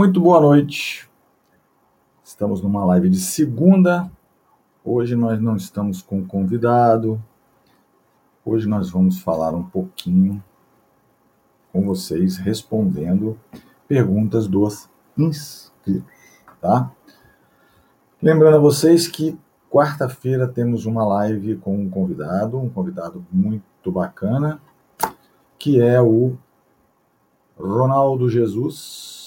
Muito boa noite. Estamos numa live de segunda. Hoje nós não estamos com convidado. Hoje nós vamos falar um pouquinho com vocês respondendo perguntas dos inscritos, tá? Lembrando a vocês que quarta-feira temos uma live com um convidado, um convidado muito bacana, que é o Ronaldo Jesus.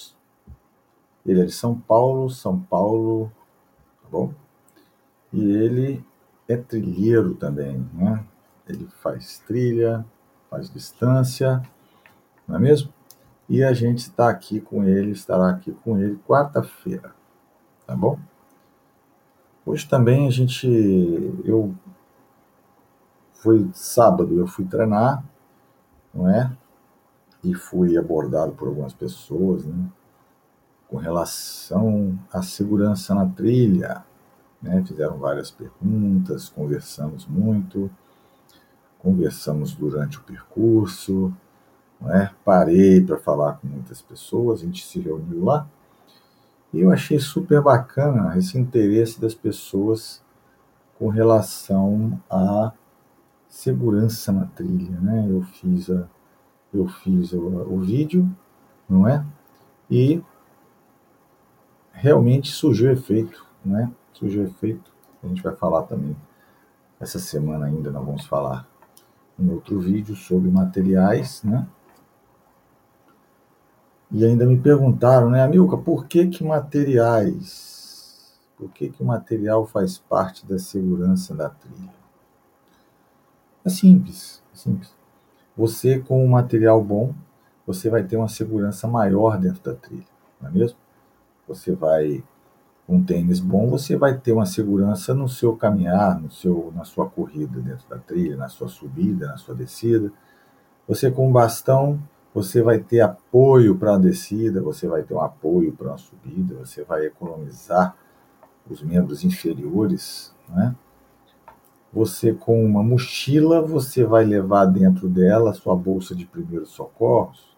Ele é de São Paulo, São Paulo, tá bom? E ele é trilheiro também, né? Ele faz trilha, faz distância, não é mesmo? E a gente está aqui com ele, estará aqui com ele quarta-feira, tá bom? Hoje também a gente, eu foi sábado, eu fui treinar, não é? e fui abordado por algumas pessoas, né, com relação à segurança na trilha. Né, fizeram várias perguntas, conversamos muito, conversamos durante o percurso, né, parei para falar com muitas pessoas, a gente se reuniu lá, e eu achei super bacana esse interesse das pessoas com relação à segurança na trilha. Né? Eu fiz a eu fiz o, o vídeo, não é? E realmente surgiu efeito, não é? Surgiu efeito. A gente vai falar também essa semana ainda, nós vamos falar em outro vídeo sobre materiais, né? E ainda me perguntaram, né, Amilca, por que que materiais? Por que que o material faz parte da segurança da trilha? É simples, é simples. Você, com um material bom, você vai ter uma segurança maior dentro da trilha, não é mesmo? Você vai, com um tênis bom, você vai ter uma segurança no seu caminhar, no seu, na sua corrida dentro da trilha, na sua subida, na sua descida. Você, com um bastão, você vai ter apoio para a descida, você vai ter um apoio para uma subida, você vai economizar os membros inferiores, não é? Você com uma mochila, você vai levar dentro dela sua bolsa de primeiros socorros,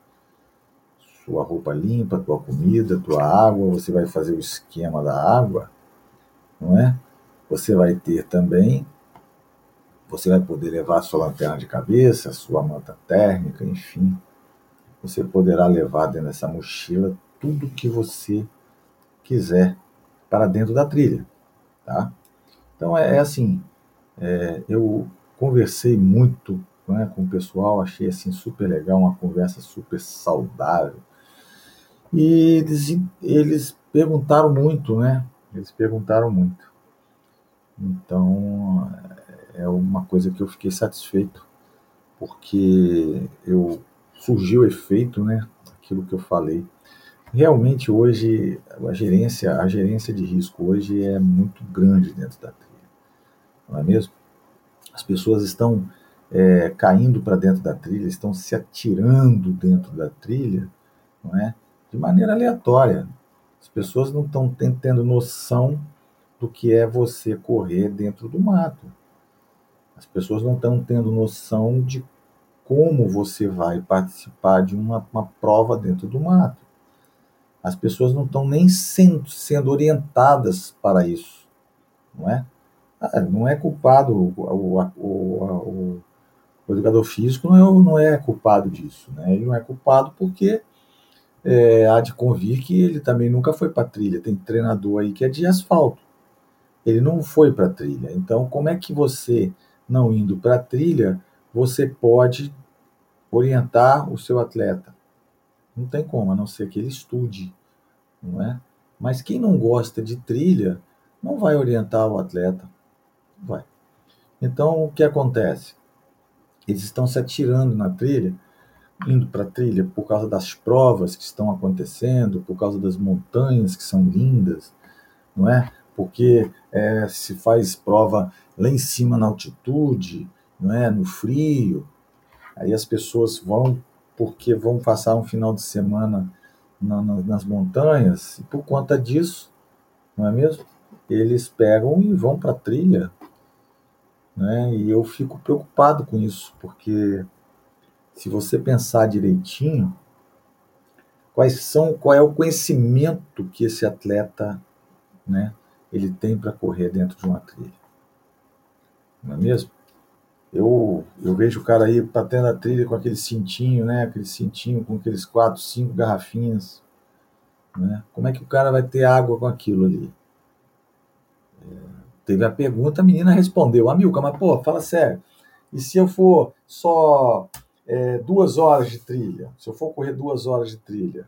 sua roupa limpa, tua comida, tua água, você vai fazer o esquema da água, não é? Você vai ter também, você vai poder levar sua lanterna de cabeça, sua manta térmica, enfim. Você poderá levar dentro dessa mochila tudo que você quiser para dentro da trilha, tá? Então é, é assim, é, eu conversei muito né, com o pessoal, achei assim super legal, uma conversa super saudável. E eles, eles perguntaram muito, né? Eles perguntaram muito. Então, é uma coisa que eu fiquei satisfeito, porque eu surgiu o efeito, né? Aquilo que eu falei. Realmente hoje a gerência, a gerência de risco hoje é muito grande dentro da não é mesmo? As pessoas estão é, caindo para dentro da trilha, estão se atirando dentro da trilha, não é? De maneira aleatória. As pessoas não estão tendo noção do que é você correr dentro do mato. As pessoas não estão tendo noção de como você vai participar de uma, uma prova dentro do mato. As pessoas não estão nem sendo, sendo orientadas para isso, não é? Ah, não é culpado, o, o, o, o educador físico não é, não é culpado disso. Né? Ele não é culpado porque é, há de convir que ele também nunca foi para trilha. Tem treinador aí que é de asfalto. Ele não foi para trilha. Então, como é que você, não indo para trilha, você pode orientar o seu atleta? Não tem como, a não ser que ele estude, não é? Mas quem não gosta de trilha não vai orientar o atleta. Vai. Então, o que acontece? Eles estão se atirando na trilha, indo para a trilha por causa das provas que estão acontecendo, por causa das montanhas que são lindas, não é? Porque é, se faz prova lá em cima na altitude, não é? No frio, aí as pessoas vão porque vão passar um final de semana na, na, nas montanhas e por conta disso, não é mesmo? Eles pegam e vão para a trilha né? E eu fico preocupado com isso, porque se você pensar direitinho, quais são, qual é o conhecimento que esse atleta, né, ele tem para correr dentro de uma trilha. Não é mesmo? Eu, eu vejo o cara aí batendo a trilha com aquele cintinho, né? Aquele cintinho com aqueles quatro, cinco garrafinhas. Né? Como é que o cara vai ter água com aquilo ali? É, teve a pergunta, a menina respondeu, Amilca, mas pô, fala sério. E se eu for só é, duas horas de trilha, se eu for correr duas horas de trilha,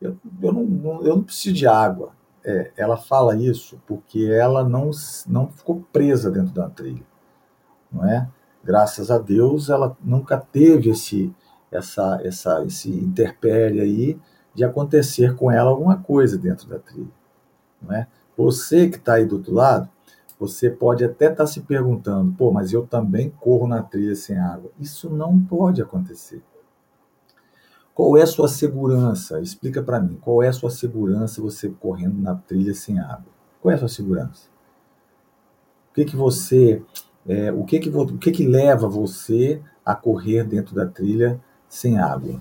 eu, eu, não, eu não preciso de água. É, ela fala isso porque ela não, não ficou presa dentro da trilha, não é? Graças a Deus, ela nunca teve esse, essa, essa, esse interpério aí de acontecer com ela alguma coisa dentro da trilha, não é? Você que está aí do outro lado, você pode até estar tá se perguntando, pô, mas eu também corro na trilha sem água. Isso não pode acontecer. Qual é a sua segurança? Explica para mim. Qual é a sua segurança você correndo na trilha sem água? Qual é a sua segurança? O que que você, é, o que que o que que leva você a correr dentro da trilha sem água?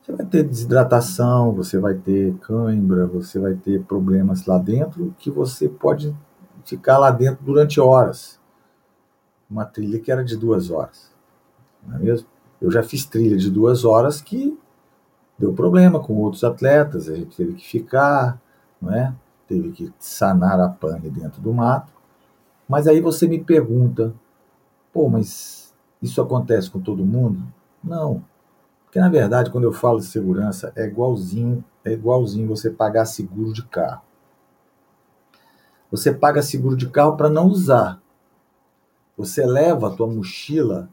Você vai ter desidratação, você vai ter cãibra, você vai ter problemas lá dentro que você pode ficar lá dentro durante horas. Uma trilha que era de duas horas. Não é mesmo? Eu já fiz trilha de duas horas que deu problema com outros atletas, a gente teve que ficar, não é? Teve que sanar a pane dentro do mato. Mas aí você me pergunta, pô, mas isso acontece com todo mundo? Não. Porque na verdade, quando eu falo de segurança, é igualzinho, é igualzinho você pagar seguro de carro. Você paga seguro de carro para não usar. Você leva a tua mochila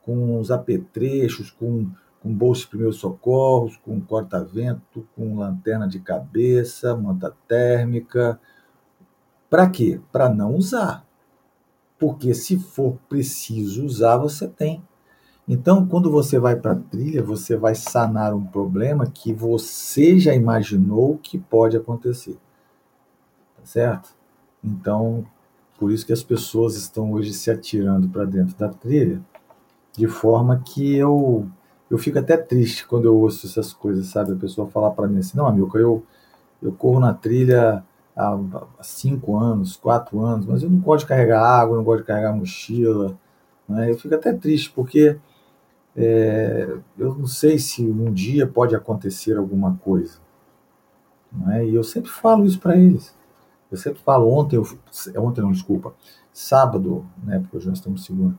com os apetrechos, com, com bolsa de primeiros socorros, com corta-vento, com lanterna de cabeça, manta térmica. Para quê? Para não usar. Porque se for preciso usar, você tem. Então, quando você vai para a trilha, você vai sanar um problema que você já imaginou que pode acontecer. Tá certo? Então, por isso que as pessoas estão hoje se atirando para dentro da trilha, de forma que eu eu fico até triste quando eu ouço essas coisas, sabe? A pessoa falar para mim assim, não, amigo, eu, eu corro na trilha há cinco anos, quatro anos, mas eu não gosto de carregar água, não gosto de carregar mochila. Né? Eu fico até triste, porque é, eu não sei se um dia pode acontecer alguma coisa. Né? E eu sempre falo isso para eles. Eu sempre falo, ontem, eu, ontem não, desculpa, sábado, né, porque hoje nós estamos segunda,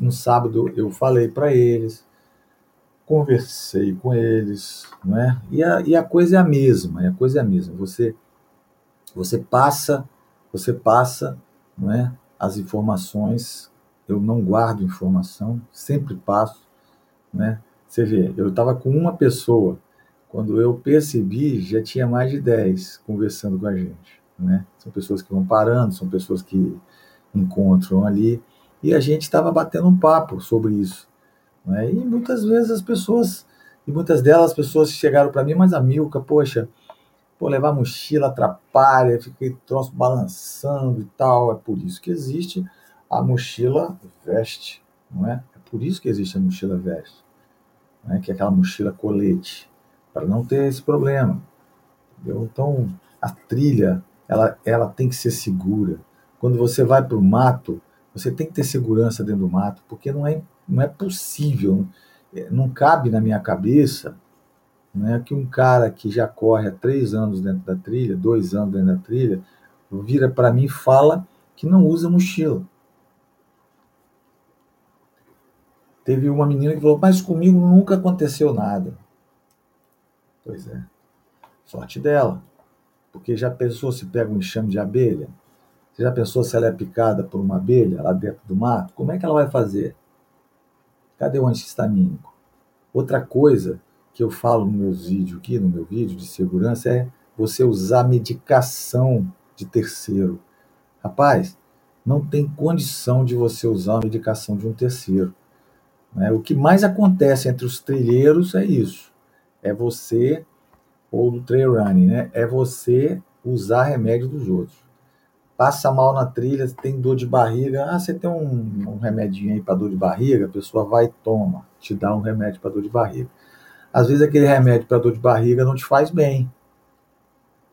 no sábado eu falei para eles, conversei com eles, não é? E a, e a coisa é a mesma, a coisa é a mesma. Você, você passa, você passa, não é? As informações, eu não guardo informação, sempre passo, né? Você vê, eu estava com uma pessoa, quando eu percebi, já tinha mais de 10 conversando com a gente. Né? São pessoas que vão parando, são pessoas que encontram ali. E a gente estava batendo um papo sobre isso. Né? E muitas vezes as pessoas, e muitas delas as pessoas chegaram para mim, mas a Milka, poxa, pô, levar mochila atrapalha, fiquei troço balançando e tal. É por isso que existe a mochila veste, não é? É por isso que existe a mochila veste, né? que é aquela mochila colete, para não ter esse problema. Entendeu? Então, a trilha ela, ela tem que ser segura. Quando você vai para o mato, você tem que ter segurança dentro do mato, porque não é, não é possível, é, não cabe na minha cabeça né, que um cara que já corre há três anos dentro da trilha, dois anos dentro da trilha, vira para mim e fala que não usa mochila. Teve uma menina que falou, mas comigo nunca aconteceu nada. Pois é, sorte dela. Porque já pensou se pega um enxame de abelha? Você já pensou se ela é picada por uma abelha lá dentro do mato? Como é que ela vai fazer? Cadê o antihistamínico? Outra coisa que eu falo no meus vídeos aqui, no meu vídeo de segurança, é você usar medicação de terceiro. Rapaz, não tem condição de você usar a medicação de um terceiro. Né? O que mais acontece entre os trilheiros é isso. É você ou do trail running, né? É você usar remédio dos outros. Passa mal na trilha, tem dor de barriga. Ah, você tem um, um remedinho aí para dor de barriga? A pessoa vai toma, te dá um remédio para dor de barriga. Às vezes aquele remédio para dor de barriga não te faz bem,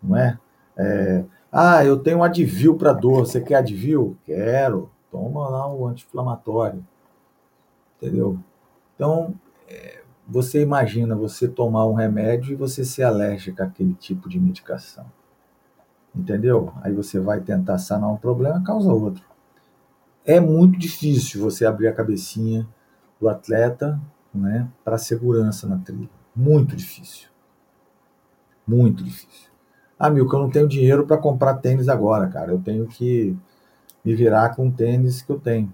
não é? é ah, eu tenho um Advil para dor, você quer Advil? Quero. Toma lá o anti-inflamatório. Entendeu? Então, é, você imagina você tomar um remédio e você ser alérgico àquele tipo de medicação. Entendeu? Aí você vai tentar sanar um problema, causa outro. É muito difícil você abrir a cabecinha do atleta né, para segurança na trilha. Muito difícil. Muito difícil. Ah, Milka, eu não tenho dinheiro para comprar tênis agora, cara. Eu tenho que me virar com o tênis que eu tenho.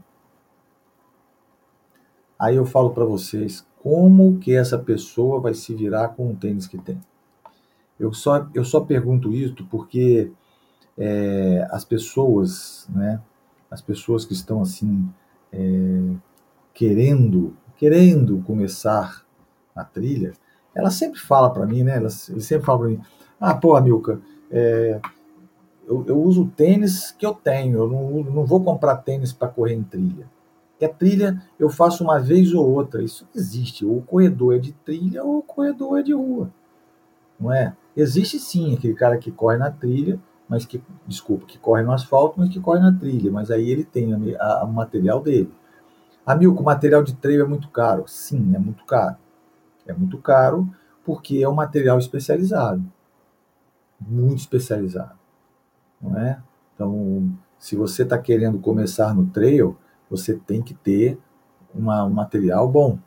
Aí eu falo para vocês como que essa pessoa vai se virar com o tênis que tem. Eu só, eu só pergunto isso porque é, as pessoas, né, as pessoas que estão assim é, querendo, querendo começar a trilha, ela sempre fala para mim, né? Elas, sempre falam para mim, ah, pô, Milka, é, eu, eu, uso o tênis que eu tenho, eu não, não vou comprar tênis para correr em trilha. Porque a trilha eu faço uma vez ou outra, isso existe. Ou o corredor é de trilha ou o corredor é de rua. Não é? Existe sim aquele cara que corre na trilha, mas que, desculpa, que corre no asfalto, mas que corre na trilha. Mas aí ele tem o material dele. Amigo, o material de treino é muito caro. Sim, é muito caro. É muito caro porque é um material especializado. Muito especializado. Não é? Então, se você está querendo começar no trail, você tem que ter uma, um material bom.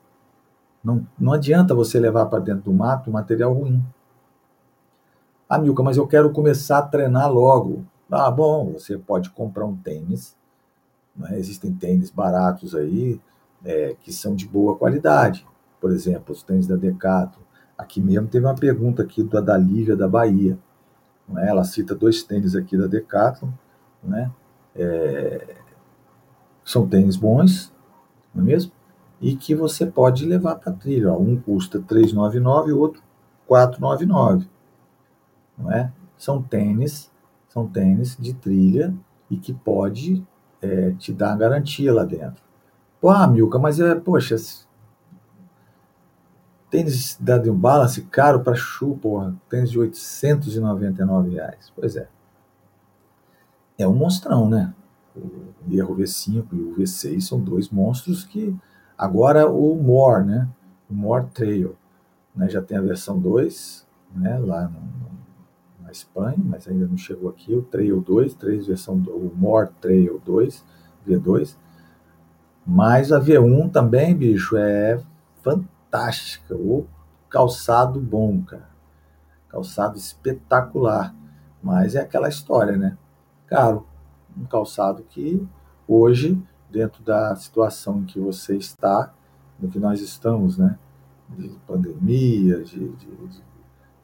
Não, não adianta você levar para dentro do mato um material ruim. Ah, Milka, mas eu quero começar a treinar logo. Ah, bom, você pode comprar um tênis. Né? Existem tênis baratos aí é, que são de boa qualidade. Por exemplo, os tênis da Decathlon. Aqui mesmo teve uma pergunta aqui da, da Lívia da Bahia. Né? Ela cita dois tênis aqui da Decathlon. Né? É, são tênis bons, não é mesmo? E que você pode levar para trilha. Um custa R$ 3,99 e o outro R$ 4,99 não é? São tênis, são tênis de trilha e que pode é, te dar garantia lá dentro. Pô, ah, Milka, mas é, poxa, tênis da New Balance caro para chu, porra, tênis de 899 reais. Pois é. É um monstrão, né? O Erro V5 e o V6 são dois monstros que agora o More, né? O More Trail, né? Já tem a versão 2, né? Lá no, na Espanha, mas ainda não chegou aqui, o Trail 2, 3 versão, o More Trail 2, V2. Mas a V1 também, bicho, é fantástica. O calçado bom, cara. Calçado espetacular. Mas é aquela história, né? Caro. Um calçado que hoje, dentro da situação em que você está, no que nós estamos, né? De pandemia, de, de, de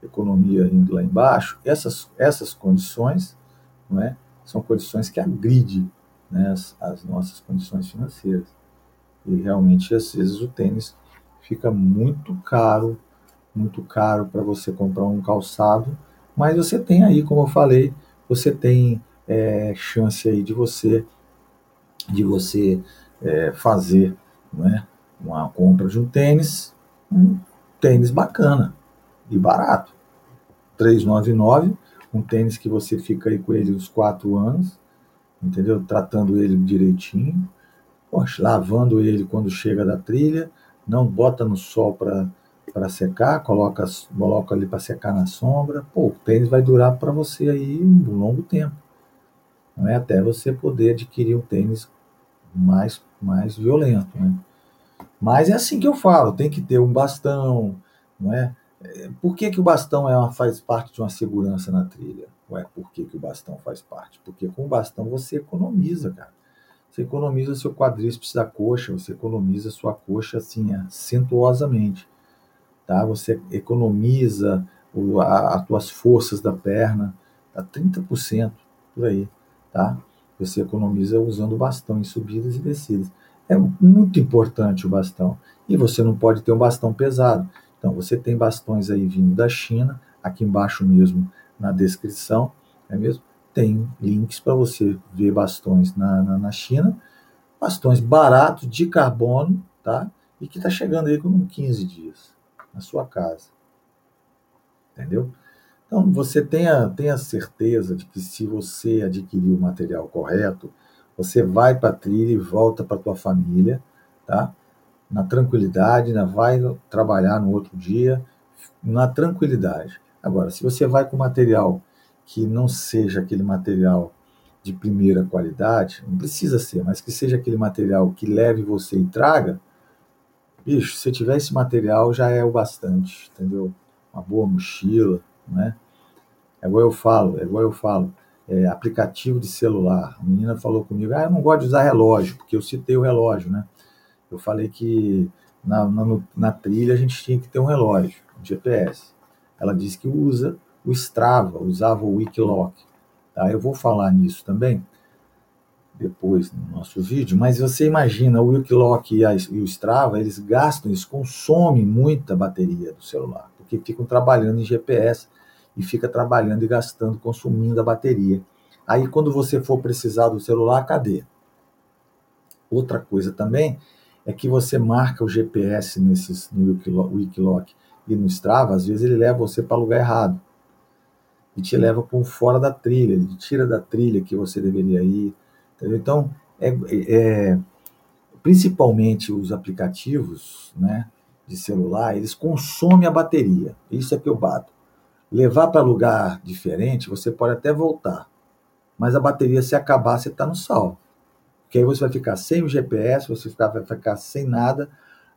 economia indo lá embaixo, essas, essas condições não é, são condições que agridem né, as, as nossas condições financeiras. E realmente, às vezes, o tênis fica muito caro, muito caro para você comprar um calçado, mas você tem aí, como eu falei, você tem é, chance aí de você de você é, fazer né, uma compra de um tênis, um tênis bacana e barato. 399, um tênis que você fica aí com ele uns quatro anos, entendeu? Tratando ele direitinho, poxa, lavando ele quando chega da trilha, não bota no sol para secar, coloca, coloca ali para secar na sombra. Pô, o tênis vai durar para você aí um longo tempo. Não é até você poder adquirir um tênis mais, mais violento, né? Mas é assim que eu falo, tem que ter um bastão, não é? Por que, que o bastão é uma, faz parte de uma segurança na trilha? Ué, por que, que o bastão faz parte? Porque com o bastão você economiza, cara. Você economiza seu quadríceps da coxa, você economiza sua coxa assim, acentuosamente. Tá? Você economiza o, a, as tuas forças da perna, tá? 30% por aí. Tá? Você economiza usando o bastão em subidas e descidas. É muito importante o bastão. E você não pode ter um bastão pesado. Então, você tem bastões aí vindo da China, aqui embaixo mesmo na descrição, é mesmo? Tem links para você ver bastões na, na, na, China, bastões baratos de carbono, tá? E que está chegando aí com 15 dias, na sua casa. Entendeu? Então, você tenha, tenha certeza de que se você adquirir o material correto, você vai para a trilha e volta para a tua família, tá? Na tranquilidade, né? vai trabalhar no outro dia, na tranquilidade. Agora, se você vai com material que não seja aquele material de primeira qualidade, não precisa ser, mas que seja aquele material que leve você e traga, bicho, se tiver esse material já é o bastante, entendeu? Uma boa mochila, né? É igual eu falo, é igual eu falo, é, aplicativo de celular. A menina falou comigo, ah, eu não gosto de usar relógio, porque eu citei o relógio, né? Eu falei que na, na, na trilha a gente tinha que ter um relógio, um GPS. Ela disse que usa o Strava, usava o Wikiloc. Tá? Eu vou falar nisso também depois no nosso vídeo, mas você imagina o Wikiloc e, a, e o Strava, eles gastam, eles consomem muita bateria do celular, porque ficam trabalhando em GPS e fica trabalhando e gastando, consumindo a bateria. Aí quando você for precisar do celular, cadê? Outra coisa também é que você marca o GPS nesses, no Wikiloc e no Strava, às vezes ele leva você para lugar errado e te leva por fora da trilha, ele tira da trilha que você deveria ir. Entendeu? Então, é, é, principalmente os aplicativos né, de celular, eles consomem a bateria. Isso é que eu bato. Levar para lugar diferente, você pode até voltar, mas a bateria, se acabar, você está no sal. Porque aí você vai ficar sem o GPS, você vai ficar sem nada.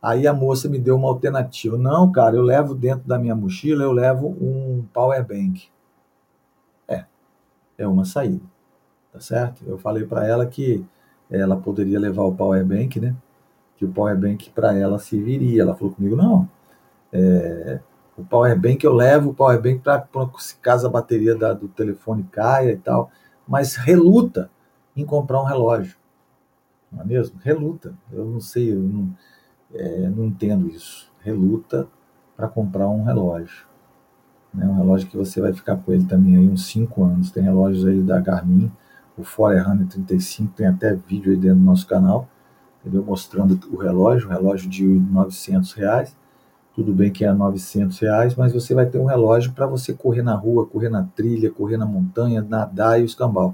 Aí a moça me deu uma alternativa. Não, cara, eu levo dentro da minha mochila, eu levo um power bank é uma saída, tá certo? Eu falei para ela que ela poderia levar o power bank, né? Que o power bank para ela serviria. Ela falou comigo, não, é, o power bank eu levo o power bank para se caso a bateria da, do telefone caia e tal, mas reluta em comprar um relógio, não é mesmo? Reluta. Eu não sei, eu não, é, não entendo isso. Reluta para comprar um relógio. Né? Um relógio que você vai ficar com ele também aí uns 5 anos. Tem relógios aí da Garmin, o Forerunner 35, tem até vídeo aí dentro do nosso canal, entendeu? mostrando o relógio, um relógio de 900 reais. Tudo bem que é 900 reais, mas você vai ter um relógio para você correr na rua, correr na trilha, correr na montanha, nadar e o escambau.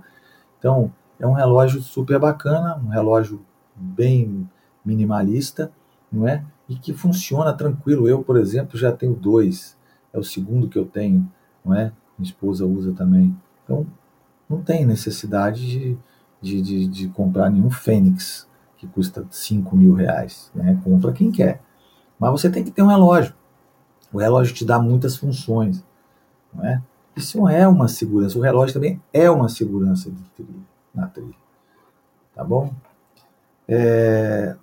Então, é um relógio super bacana, um relógio bem minimalista, não é? E que funciona tranquilo. Eu, por exemplo, já tenho dois é o segundo que eu tenho, não é? Minha esposa usa também. Então, não tem necessidade de, de, de, de comprar nenhum Fênix que custa 5 mil reais. Né? Compra quem quer. Mas você tem que ter um relógio. O relógio te dá muitas funções. Não é? Isso é uma segurança. O relógio também é uma segurança de trilha, na trilha. Tá bom? É,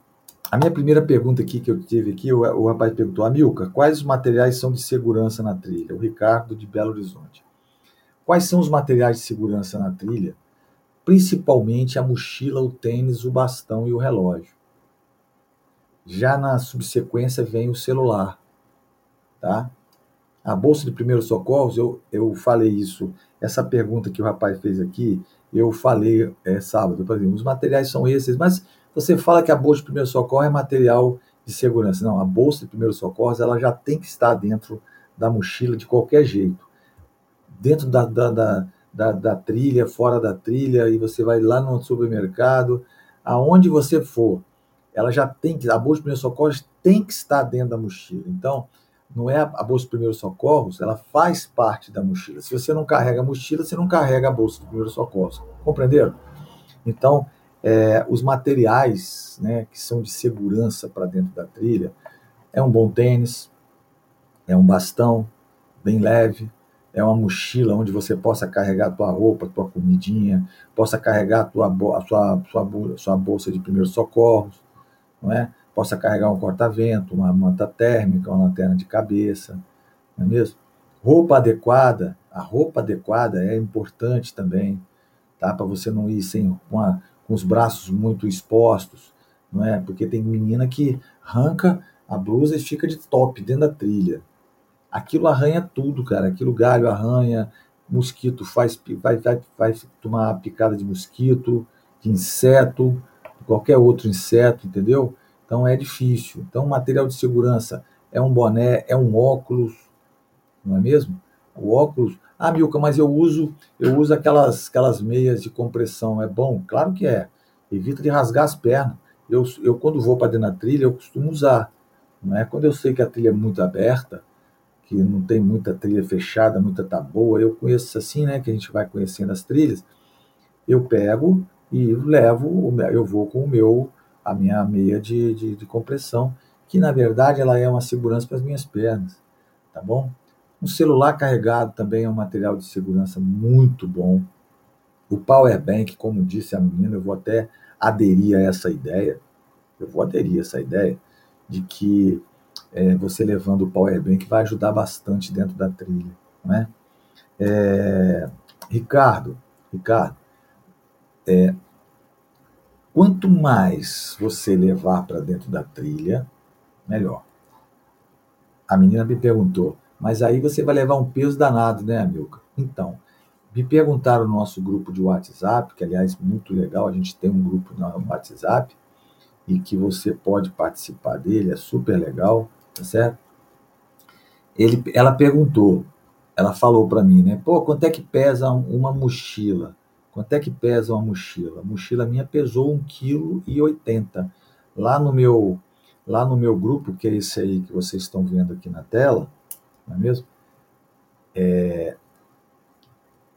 a minha primeira pergunta aqui que eu tive aqui, o, o rapaz perguntou, Amilca, quais os materiais são de segurança na trilha? O Ricardo de Belo Horizonte. Quais são os materiais de segurança na trilha? Principalmente a mochila, o tênis, o bastão e o relógio. Já na subsequência vem o celular, tá? A bolsa de primeiros socorros, eu, eu falei isso, essa pergunta que o rapaz fez aqui, eu falei é, sábado, por exemplo, os materiais são esses, mas você fala que a bolsa de primeiro socorro é material de segurança. Não, a bolsa de primeiro socorro ela já tem que estar dentro da mochila de qualquer jeito. Dentro da, da, da, da, da trilha, fora da trilha, e você vai lá no supermercado, aonde você for, ela já tem que, a bolsa de primeiros socorros tem que estar dentro da mochila. Então, não é a bolsa de primeiros socorros, ela faz parte da mochila. Se você não carrega a mochila, você não carrega a bolsa de primeiros socorros. Compreenderam? Então, é, os materiais né, que são de segurança para dentro da trilha é um bom tênis, é um bastão bem leve, é uma mochila onde você possa carregar a tua roupa, a tua comidinha, possa carregar a, tua, a sua, sua, sua bolsa de primeiros socorros, não é? possa carregar um corta-vento, uma manta térmica, uma lanterna de cabeça, não é mesmo? Roupa adequada, a roupa adequada é importante também, tá? Para você não ir sem uma, com os braços muito expostos, não é? Porque tem menina que arranca a blusa e fica de top dentro da trilha. Aquilo arranha tudo, cara. Aquilo galho arranha, mosquito faz vai, vai, vai tomar picada de mosquito, de inseto, qualquer outro inseto, entendeu? Então é difícil. Então material de segurança é um boné, é um óculos, não é mesmo? O óculos. Ah, Milka, mas eu uso, eu uso aquelas, aquelas meias de compressão. É bom? Claro que é. Evita de rasgar as pernas. Eu, eu quando vou para dentro da trilha, eu costumo usar. Não é? Quando eu sei que a trilha é muito aberta, que não tem muita trilha fechada, muita tá boa, eu conheço assim, né? Que a gente vai conhecendo as trilhas. Eu pego e levo, eu vou com o meu, a minha meia de, de, de compressão, que na verdade ela é uma segurança para as minhas pernas, tá bom? Um celular carregado também é um material de segurança muito bom. O power bank, como disse a menina, eu vou até aderir a essa ideia. Eu vou aderir a essa ideia de que é, você levando o power bank vai ajudar bastante dentro da trilha, né? É, Ricardo, Ricardo, é, quanto mais você levar para dentro da trilha, melhor. A menina me perguntou, mas aí você vai levar um peso danado, né, Amilca? Então, me perguntaram no nosso grupo de WhatsApp, que aliás muito legal, a gente tem um grupo no WhatsApp e que você pode participar dele, é super legal, tá certo? Ele, ela perguntou, ela falou para mim, né? Pô, quanto é que pesa uma mochila? Quanto é que pesa uma mochila? A mochila minha pesou 1,80 kg. Lá no meu lá no meu grupo, que é esse aí que vocês estão vendo aqui na tela, não é mesmo? É,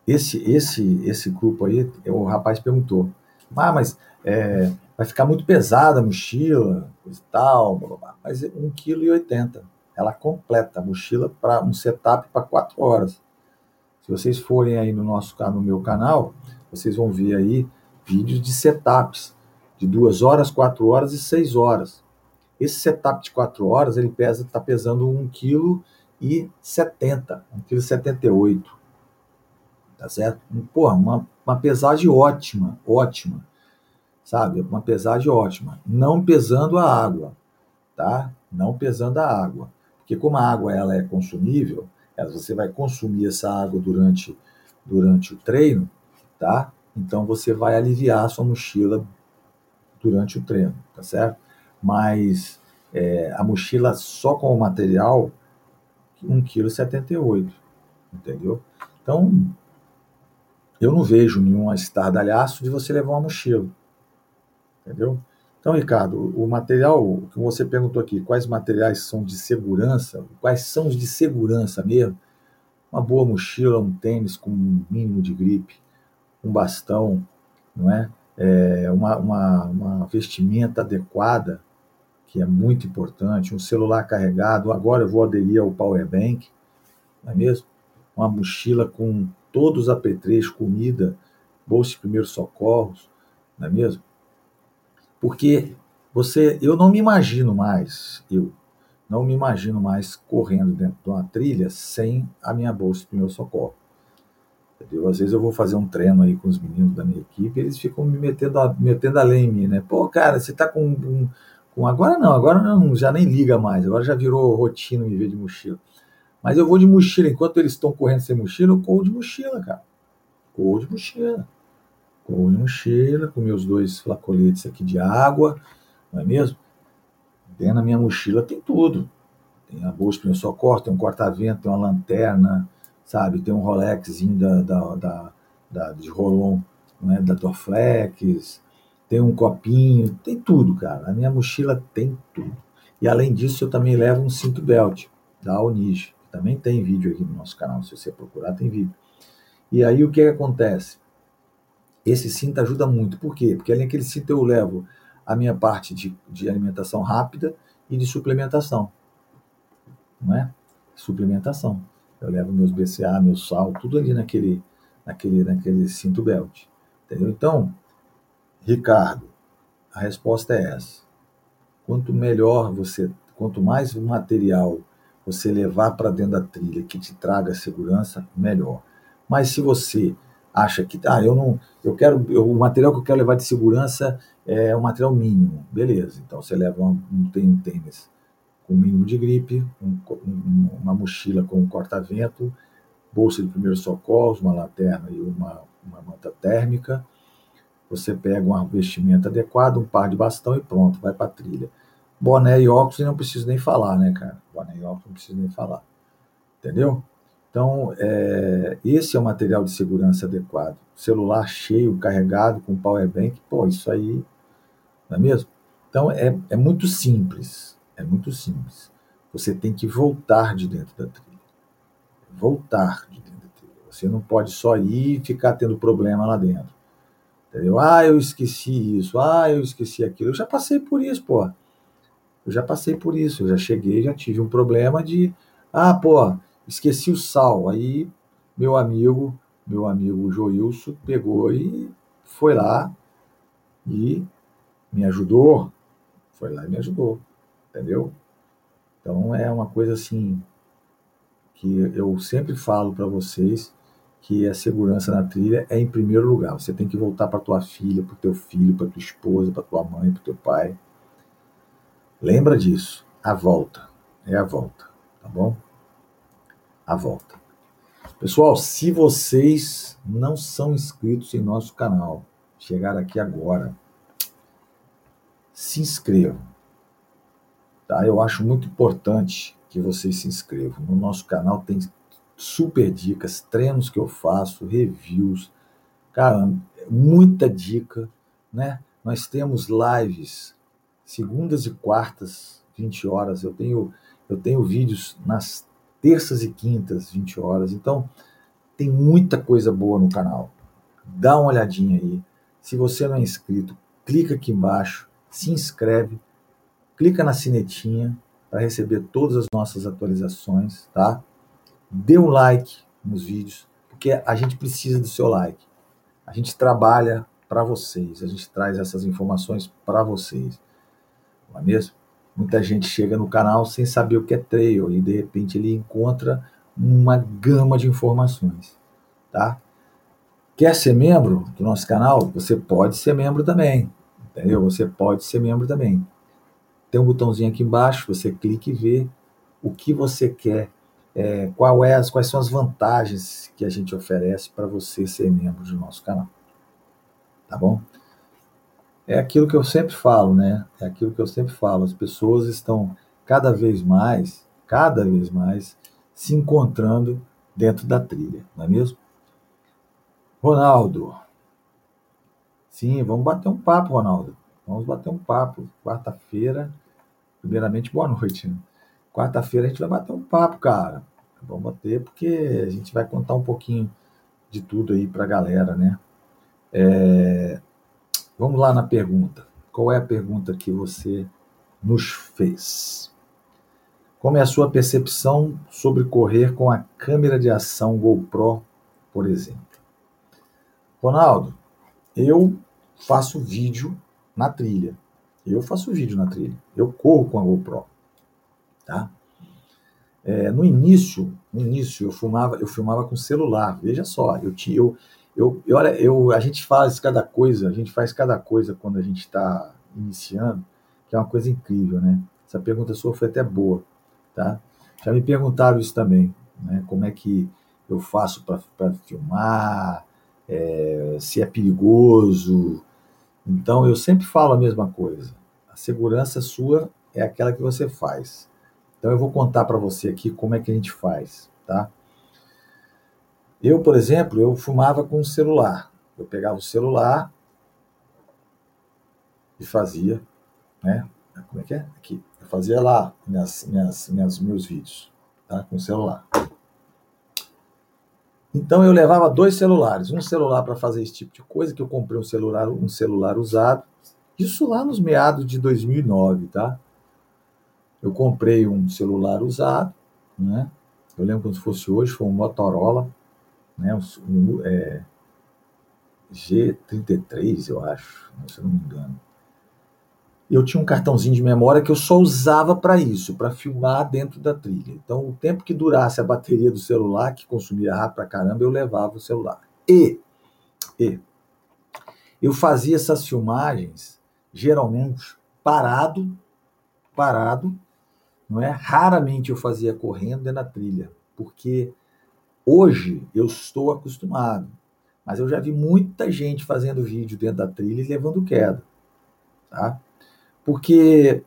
esse, esse, esse grupo aí, o rapaz perguntou, ah, mas é, vai ficar muito pesada a mochila, e tal, blá, blá, mas 1,80 kg. Ela completa a mochila para um setup para 4 horas. Se vocês forem aí no nosso no meu canal, vocês vão ver aí vídeos de setups de 2 horas, 4 horas e 6 horas. Esse setup de 4 horas, ele pesa, está pesando 1 kg e 70, 1,78 kg. Tá certo? Porra, uma, uma pesagem ótima, ótima. Sabe? Uma pesagem ótima. Não pesando a água, tá? Não pesando a água. Porque como a água ela é consumível, você vai consumir essa água durante, durante o treino, tá? Então você vai aliviar a sua mochila durante o treino, tá certo? Mas é, a mochila só com o material 1,78 kg, entendeu? Então, eu não vejo nenhum estardalhaço de você levar uma mochila, entendeu? Então, Ricardo, o material que você perguntou aqui, quais materiais são de segurança, quais são os de segurança mesmo? Uma boa mochila, um tênis com um mínimo de gripe, um bastão, não é? é uma, uma, uma vestimenta adequada, que é muito importante, um celular carregado. Agora eu vou aderir ao Power Bank, não é mesmo? Uma mochila com todos os apetrechos, comida, bolsa de primeiros socorros, não é mesmo? Porque você, eu não me imagino mais, eu não me imagino mais correndo dentro de uma trilha sem a minha bolsa de primeiros socorros. Entendeu? Às vezes eu vou fazer um treino aí com os meninos da minha equipe, eles ficam me metendo a, metendo a lei em mim, né? Pô, cara, você tá com um, com agora não, agora não, já nem liga mais, agora já virou rotina me ver de mochila. Mas eu vou de mochila, enquanto eles estão correndo sem mochila, eu corro de mochila, cara. Corro de mochila. Corro de mochila, com meus dois flacoletes aqui de água, não é mesmo? Dentro da minha mochila tem tudo. Tem a bolsa para meu socorro, tem um corta-vento, tem uma lanterna, sabe? Tem um Rolexzinho da, da, da, da de Rolon, não é? da Dorflex, tem um copinho, tem tudo, cara. A minha mochila tem tudo. E além disso, eu também levo um cinto belt da Onish. Também tem vídeo aqui no nosso canal, se você procurar, tem vídeo. E aí o que, que acontece? Esse cinto ajuda muito. Por quê? Porque além daquele cinto eu levo a minha parte de, de alimentação rápida e de suplementação. Não é? Suplementação. Eu levo meus BCA, meu sal, tudo ali naquele, naquele, naquele cinto belt. Entendeu? Então, Ricardo, a resposta é essa. Quanto melhor você, quanto mais material você levar para dentro da trilha que te traga segurança, melhor. Mas se você acha que, ah, eu não, eu quero, eu, o material que eu quero levar de segurança é um material mínimo, beleza. Então você leva um, um tênis com mínimo de gripe, um, uma mochila com um corta-vento, bolsa de primeiros socorros, uma lanterna e uma, uma manta térmica você pega uma vestimenta adequada, um par de bastão e pronto, vai para a trilha. Boné e óculos não preciso nem falar, né, cara? Boné e óculos não preciso nem falar. Entendeu? Então, é, esse é o material de segurança adequado. Celular cheio, carregado, com power bank, pô, isso aí, não é mesmo? Então, é, é muito simples. É muito simples. Você tem que voltar de dentro da trilha. Voltar de dentro da trilha. Você não pode só ir e ficar tendo problema lá dentro. Entendeu? Ah, eu esqueci isso. Ah, eu esqueci aquilo. Eu já passei por isso, pô. Eu já passei por isso. Eu já cheguei, já tive um problema de. Ah, pô, esqueci o sal. Aí meu amigo, meu amigo Joilson, pegou e foi lá e me ajudou. Foi lá e me ajudou. Entendeu? Então é uma coisa assim que eu sempre falo para vocês que a segurança na trilha é em primeiro lugar. Você tem que voltar para tua filha, para teu filho, para tua esposa, para tua mãe, para teu pai. Lembra disso. A volta é a volta, tá bom? A volta. Pessoal, se vocês não são inscritos em nosso canal, chegar aqui agora, se inscrevam. Tá? Eu acho muito importante que vocês se inscrevam. No nosso canal tem super dicas, treinos que eu faço, reviews, cara, muita dica, né? Nós temos lives segundas e quartas, 20 horas. Eu tenho eu tenho vídeos nas terças e quintas, 20 horas. Então, tem muita coisa boa no canal. Dá uma olhadinha aí. Se você não é inscrito, clica aqui embaixo, se inscreve, clica na sinetinha para receber todas as nossas atualizações, tá? dê um like nos vídeos, porque a gente precisa do seu like. A gente trabalha para vocês, a gente traz essas informações para vocês. Não é mesmo? Muita gente chega no canal sem saber o que é trail e de repente ele encontra uma gama de informações, tá? Quer ser membro do nosso canal? Você pode ser membro também, entendeu? Você pode ser membro também. Tem um botãozinho aqui embaixo, você clica e vê o que você quer é, qual é as, quais são as vantagens que a gente oferece para você ser membro do nosso canal. Tá bom? É aquilo que eu sempre falo, né? É aquilo que eu sempre falo. As pessoas estão cada vez mais, cada vez mais, se encontrando dentro da trilha, não é mesmo? Ronaldo. Sim, vamos bater um papo, Ronaldo. Vamos bater um papo. Quarta-feira. Primeiramente, boa noite. Né? Quarta-feira a gente vai bater um papo, cara. Vamos bater porque a gente vai contar um pouquinho de tudo aí para a galera, né? É... Vamos lá na pergunta. Qual é a pergunta que você nos fez? Como é a sua percepção sobre correr com a câmera de ação GoPro, por exemplo? Ronaldo, eu faço vídeo na trilha. Eu faço vídeo na trilha. Eu corro com a GoPro. Tá? É, no início, no início eu filmava, eu filmava com celular. Veja só, eu tinha, eu, eu, eu, eu, a gente faz cada coisa, a gente faz cada coisa quando a gente está iniciando, que é uma coisa incrível, né? Essa pergunta sua foi até boa, tá? Já me perguntaram isso também, né? Como é que eu faço para filmar, é, se é perigoso. Então eu sempre falo a mesma coisa. A segurança sua é aquela que você faz. Então eu vou contar para você aqui como é que a gente faz, tá? Eu, por exemplo, eu fumava com o celular. Eu pegava o celular e fazia, né? Como é que é? Aqui. Eu fazia lá minhas, minhas, minhas, meus vídeos, tá? Com o celular. Então eu levava dois celulares, um celular para fazer esse tipo de coisa, que eu comprei um celular, um celular usado. Isso lá nos meados de 2009, tá? Eu comprei um celular usado, né? Eu lembro como se fosse hoje, foi um Motorola, né? Um, é, G33, eu acho, se eu não me engano. Eu tinha um cartãozinho de memória que eu só usava para isso, para filmar dentro da trilha. Então, o tempo que durasse a bateria do celular, que consumia rápido pra caramba, eu levava o celular. E, e eu fazia essas filmagens geralmente parado, parado, não é? Raramente eu fazia correndo na trilha, porque hoje eu estou acostumado, mas eu já vi muita gente fazendo vídeo dentro da trilha e levando queda, tá? Porque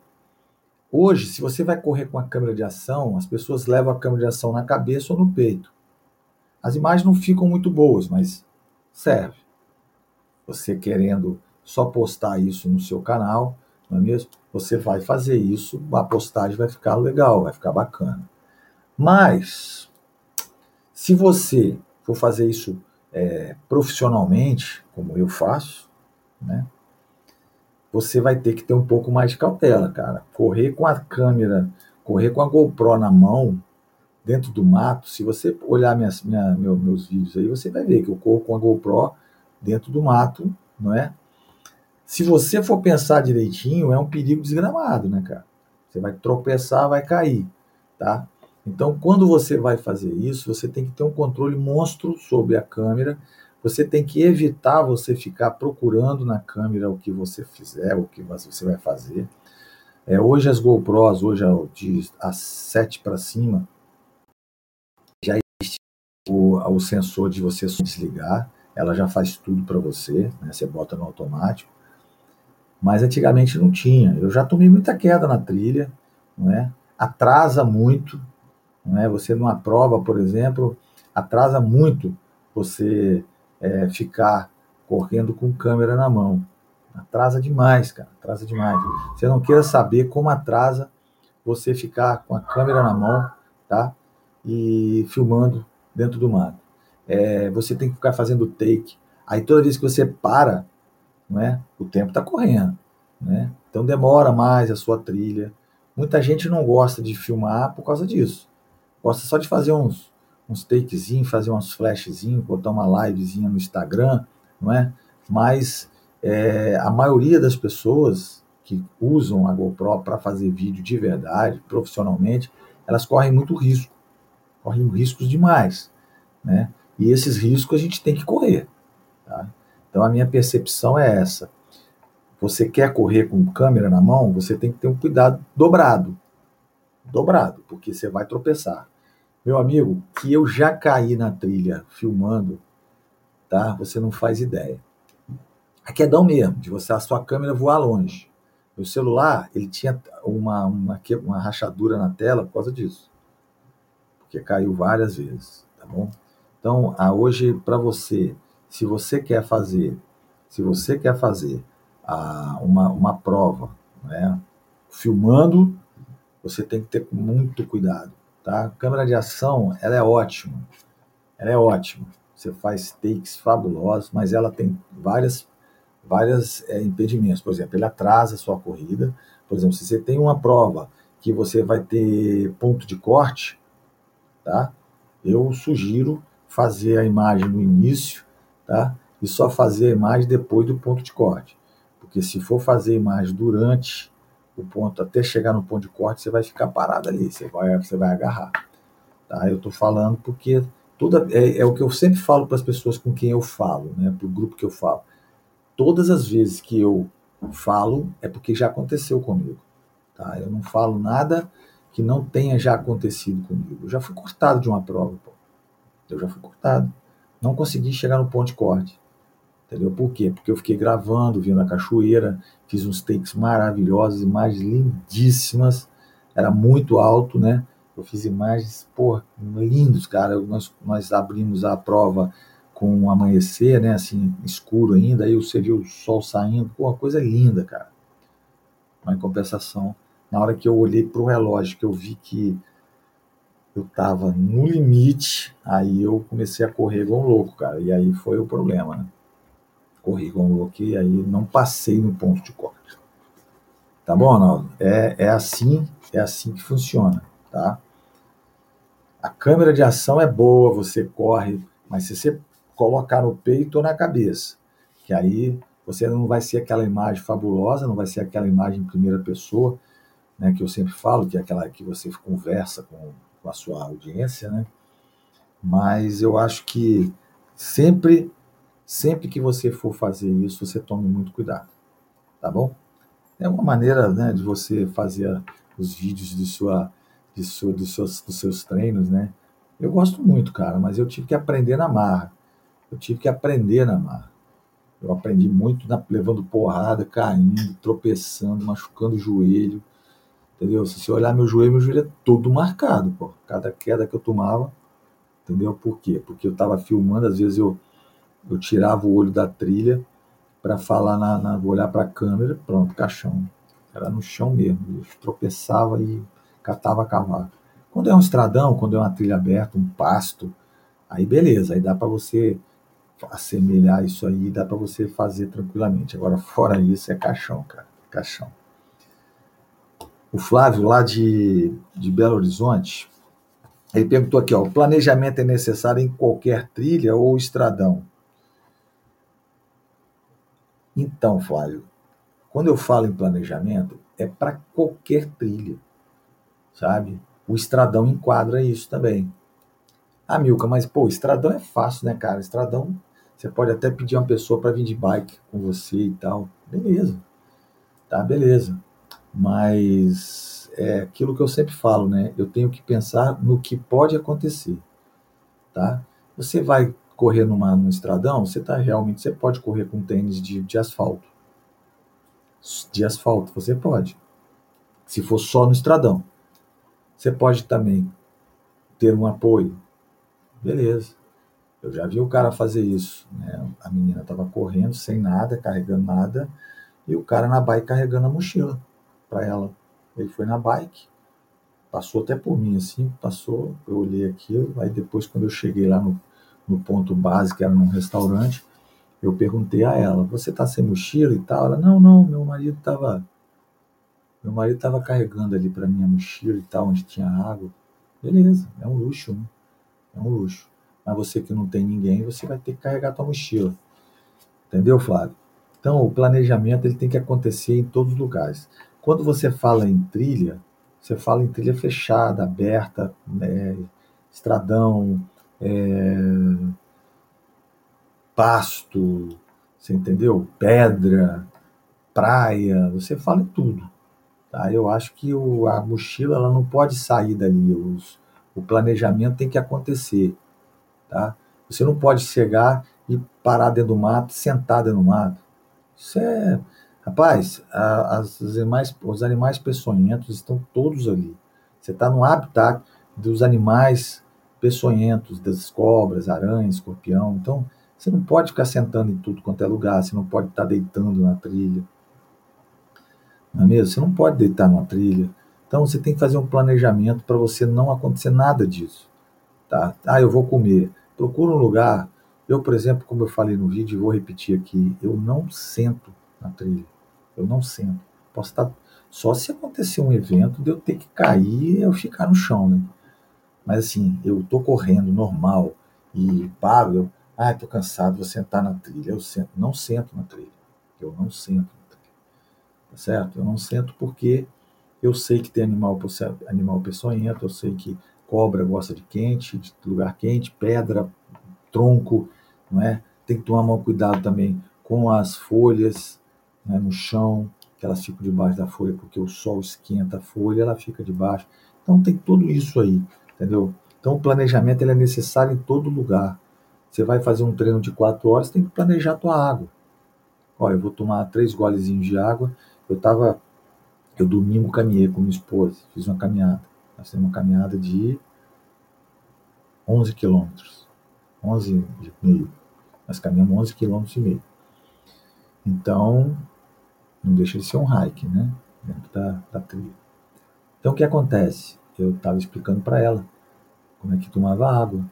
Hoje, se você vai correr com a câmera de ação, as pessoas levam a câmera de ação na cabeça ou no peito. As imagens não ficam muito boas, mas serve. Você querendo só postar isso no seu canal, não é mesmo? Você vai fazer isso, a postagem vai ficar legal, vai ficar bacana. Mas, se você for fazer isso é, profissionalmente, como eu faço, né? Você vai ter que ter um pouco mais de cautela, cara. Correr com a câmera, correr com a GoPro na mão, dentro do mato, se você olhar minhas, minha, meu, meus vídeos aí, você vai ver que eu corro com a GoPro dentro do mato, não é? Se você for pensar direitinho, é um perigo desgramado, né, cara? Você vai tropeçar, vai cair, tá? Então, quando você vai fazer isso, você tem que ter um controle monstro sobre a câmera. Você tem que evitar você ficar procurando na câmera o que você fizer, o que você vai fazer. É, hoje as GoPros, hoje de as 7 para cima, já existe o, o, sensor de você desligar. Ela já faz tudo para você, né? você bota no automático. Mas antigamente não tinha. Eu já tomei muita queda na trilha, não é? Atrasa muito, não é? Você numa prova, por exemplo, atrasa muito você é, ficar correndo com câmera na mão. Atrasa demais, cara. Atrasa demais. Você não queira saber como atrasa você ficar com a câmera na mão, tá? E filmando dentro do mato. É, você tem que ficar fazendo take. Aí toda vez que você para, não é? O tempo está correndo, né? Então demora mais a sua trilha. Muita gente não gosta de filmar por causa disso. Gosta só de fazer uns, uns takezinhos, fazer uns flashzinhos, botar uma livezinha no Instagram, não é? Mas é, a maioria das pessoas que usam a GoPro para fazer vídeo de verdade, profissionalmente, elas correm muito risco. Correm riscos demais, né? E esses riscos a gente tem que correr, tá? Então a minha percepção é essa. Você quer correr com câmera na mão, você tem que ter um cuidado dobrado. Dobrado, porque você vai tropeçar. Meu amigo, que eu já caí na trilha filmando, tá? Você não faz ideia. Aqui é dão mesmo, de você a sua câmera voar longe. Meu celular, ele tinha uma, uma, uma rachadura na tela por causa disso. Porque caiu várias vezes, tá bom? Então, a hoje, para você, se você quer fazer, se você quer fazer a, uma, uma prova, né, filmando, você tem que ter muito cuidado. Tá? Câmera de ação, ela é ótima. Ela é ótima. Você faz takes fabulosos, mas ela tem várias, várias é, impedimentos. Por exemplo, ele atrasa a sua corrida. Por exemplo, se você tem uma prova que você vai ter ponto de corte, tá? Eu sugiro fazer a imagem no início, tá? E só fazer a imagem depois do ponto de corte. Porque se for fazer a imagem durante o ponto, até chegar no ponto de corte, você vai ficar parado ali, você vai, você vai agarrar. Tá? Eu estou falando porque toda, é, é, o que eu sempre falo para as pessoas com quem eu falo, né, para o grupo que eu falo. Todas as vezes que eu falo é porque já aconteceu comigo. Tá? Eu não falo nada que não tenha já acontecido comigo. Eu já fui cortado de uma prova. Pô. Eu já fui cortado. Não consegui chegar no ponto de corte. Entendeu? Por quê? Porque eu fiquei gravando, vindo a cachoeira, fiz uns takes maravilhosos, imagens lindíssimas, era muito alto, né? Eu fiz imagens, pô, lindos, cara. Nós, nós abrimos a prova com um amanhecer, né? Assim, escuro ainda, aí você viu o sol saindo, pô, uma coisa linda, cara. Mas em compensação, na hora que eu olhei para o relógio, que eu vi que eu tava no limite, aí eu comecei a correr igual um louco, cara. E aí foi o problema, né? Corri com o louco e aí não passei no ponto de corte. Tá bom, Arnaldo? É, é assim, é assim que funciona, tá? A câmera de ação é boa, você corre, mas se você colocar no peito ou na cabeça, que aí você não vai ser aquela imagem fabulosa, não vai ser aquela imagem em primeira pessoa, né, que eu sempre falo, que é aquela que você conversa com, com a sua audiência, né? Mas eu acho que sempre Sempre que você for fazer isso, você tome muito cuidado, tá bom? É uma maneira né, de você fazer os vídeos de sua, de sua, dos, seus, dos seus treinos, né? Eu gosto muito, cara, mas eu tive que aprender na marra. Eu tive que aprender na marra. Eu aprendi muito na, levando porrada, caindo, tropeçando, machucando o joelho, Entendeu? Se você olhar meu joelho, meu joelho é todo marcado, pô. Cada queda que eu tomava, entendeu? Por quê? Porque eu estava filmando, às vezes eu, eu tirava o olho da trilha para falar, na, na olhar para a câmera, pronto, caixão. Era no chão mesmo. Eu tropeçava e catava cavalo. Quando é um estradão, quando é uma trilha aberta, um pasto, aí beleza, aí dá para você assemelhar isso aí, dá para você fazer tranquilamente. Agora, fora isso, é caixão, cara, caixão. O Flávio, lá de, de Belo Horizonte, ele perguntou aqui, ó, o planejamento é necessário em qualquer trilha ou estradão? Então, Flávio, quando eu falo em planejamento, é para qualquer trilha, sabe? O estradão enquadra isso também. Ah, Milka, mas pô, estradão é fácil, né, cara? Estradão, você pode até pedir uma pessoa para vir de bike com você e tal. Beleza. Tá, beleza. Mas é aquilo que eu sempre falo, né? Eu tenho que pensar no que pode acontecer, tá? Você vai correr numa, num estradão, você tá realmente, você pode correr com tênis de, de asfalto. De asfalto, você pode. Se for só no estradão. Você pode também ter um apoio. Beleza. Eu já vi o cara fazer isso. Né? A menina estava correndo sem nada, carregando nada, e o cara na bike carregando a mochila para ela. Ele foi na bike, passou até por mim assim, passou, eu olhei aquilo, aí depois quando eu cheguei lá no, no ponto base, que era num restaurante, eu perguntei a ela, você tá sem mochila e tal? Ela, não, não, meu marido tava meu marido estava carregando ali para mim a mochila e tal, onde tinha água. Beleza, é um luxo, né? É um luxo. Mas você que não tem ninguém, você vai ter que carregar tua mochila. Entendeu, Flávio? Então, o planejamento ele tem que acontecer em todos os lugares. Quando você fala em trilha, você fala em trilha fechada, aberta, né, estradão, é, pasto, você entendeu? Pedra, praia, você fala em tudo. Tá? Eu acho que o, a mochila ela não pode sair dali. Os, o planejamento tem que acontecer. Tá? Você não pode chegar e parar dentro do mato, sentar dentro do mato. Isso é. Rapaz, a, as, os, animais, os animais peçonhentos estão todos ali. Você está no habitat dos animais peçonhentos, das cobras, aranhas, escorpião. Então, você não pode ficar sentando em tudo quanto é lugar, você não pode estar deitando na trilha não é mesmo? Você não pode deitar numa trilha. Então você tem que fazer um planejamento para você não acontecer nada disso. Tá? Ah, eu vou comer. Procura um lugar. Eu, por exemplo, como eu falei no vídeo, e vou repetir aqui, eu não sento na trilha. Eu não sento. Posso estar. Só se acontecer um evento de eu ter que cair e eu ficar no chão, né? Mas assim, eu tô correndo normal e paro, eu, ah, tô cansado, vou sentar na trilha. Eu sento, não sento na trilha. Eu não sento tá certo? Eu não sento porque eu sei que tem animal, animal peçonhento, eu sei que cobra gosta de quente, de lugar quente, pedra, tronco, não é? Tem que tomar muito cuidado também com as folhas né, no chão, que elas ficam debaixo da folha porque o sol esquenta a folha, ela fica debaixo. Então tem tudo isso aí, entendeu? Então o planejamento ele é necessário em todo lugar. Você vai fazer um treino de quatro horas, tem que planejar a tua água. Olha, eu vou tomar três golezinhos de água eu estava, eu domingo caminhei com minha esposa, fiz uma caminhada. Nós fizemos uma caminhada de 11 quilômetros, 11 e meio. Nós caminhamos 11 quilômetros e meio. Então, não deixa de ser um hike, né? Dentro da, da trilha. Então, o que acontece? Eu estava explicando para ela como é que tomava água.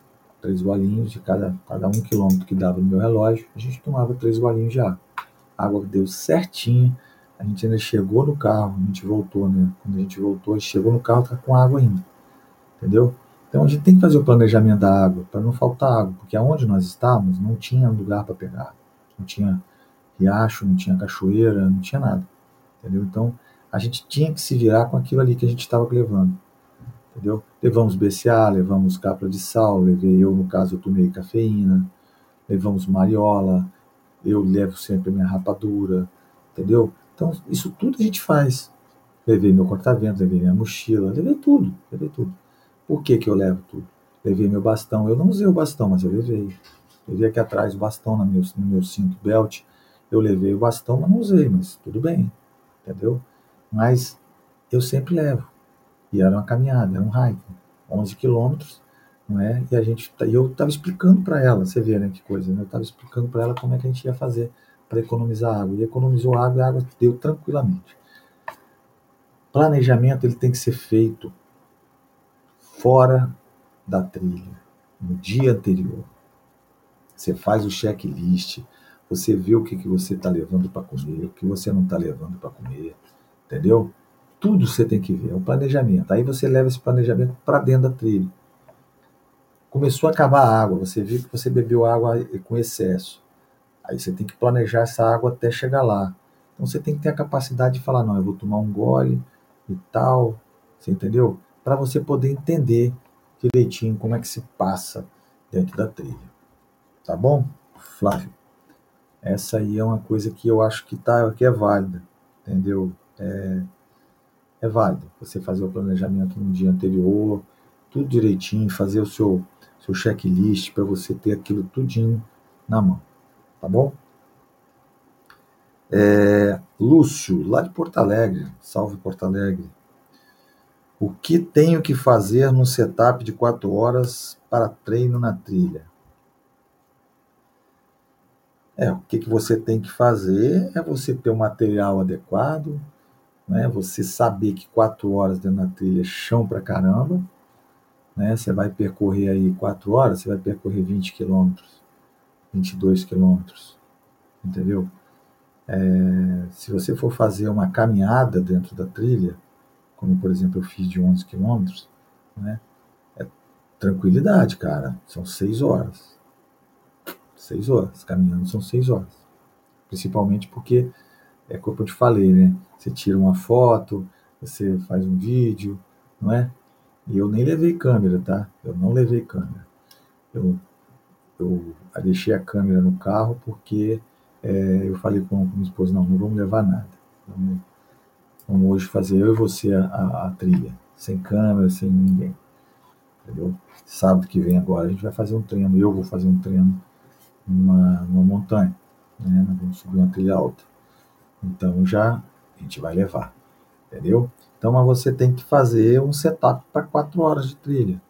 Três golinhos de cada, cada um quilômetro que dava no meu relógio, a gente tomava três golinhos de água. A água deu certinho a gente ainda chegou no carro, a gente voltou, né? Quando a gente voltou, a gente chegou no carro, tá com água ainda. Entendeu? Então a gente tem que fazer o planejamento da água, para não faltar água, porque aonde nós estávamos não tinha lugar para pegar. Não tinha riacho, não tinha cachoeira, não tinha nada. Entendeu? Então a gente tinha que se virar com aquilo ali que a gente estava levando. Entendeu? Levamos BCA, levamos capra de sal, levei eu, no caso, eu tomei cafeína, levamos mariola, eu levo sempre a minha rapadura, entendeu? Então, isso tudo a gente faz. Levei meu corta-vento, levei minha mochila, levei tudo, levei tudo. Por que, que eu levo tudo? Levei meu bastão. Eu não usei o bastão, mas eu levei. Levei aqui atrás o bastão no meu, no meu cinto belt. Eu levei o bastão, mas não usei, mas tudo bem, entendeu? Mas eu sempre levo. E era uma caminhada, era um hike, 11 quilômetros, não é? E a gente, e eu estava explicando para ela, você vê, né, que coisa, né? Eu estava explicando para ela como é que a gente ia fazer para economizar água. E economizou água a água deu tranquilamente. Planejamento ele tem que ser feito fora da trilha, no dia anterior. Você faz o checklist, você vê o que, que você está levando para comer, o que você não está levando para comer, entendeu? Tudo você tem que ver, é um planejamento. Aí você leva esse planejamento para dentro da trilha. Começou a acabar a água, você viu que você bebeu água com excesso. Aí você tem que planejar essa água até chegar lá. Então você tem que ter a capacidade de falar, não, eu vou tomar um gole e tal, você entendeu? Para você poder entender direitinho como é que se passa dentro da trilha. Tá bom? Flávio. Essa aí é uma coisa que eu acho que, tá, que é válida, entendeu? É, é válido você fazer o planejamento no dia anterior, tudo direitinho, fazer o seu, seu checklist para você ter aquilo tudinho na mão, tá bom? É, Lúcio, lá de Porto Alegre, salve Porto Alegre. O que tenho que fazer no setup de quatro horas para treino na trilha? É, o que, que você tem que fazer é você ter o um material adequado, né? Você saber que quatro horas dentro da trilha é chão pra caramba, né? Você vai percorrer aí quatro horas, você vai percorrer 20 quilômetros, 22 quilômetros, entendeu? É, se você for fazer uma caminhada dentro da trilha, como por exemplo eu fiz de 11 quilômetros, né? É tranquilidade, cara. São seis horas. Seis horas. Caminhando são seis horas. Principalmente porque é eu te falei, né? Você tira uma foto, você faz um vídeo, não é? E eu nem levei câmera, tá? Eu não levei câmera. Eu, eu deixei a câmera no carro porque é, eu falei com, com minha esposa, não, não vamos levar nada. Vamos, vamos hoje fazer eu e você a, a, a, trilha, sem câmera, sem ninguém. Entendeu? Sábado que vem agora a gente vai fazer um treino, eu vou fazer um treino numa, numa montanha. Né? Vamos subir uma trilha alta. Então já a gente vai levar, entendeu? Então mas você tem que fazer um setup para 4 horas de trilha.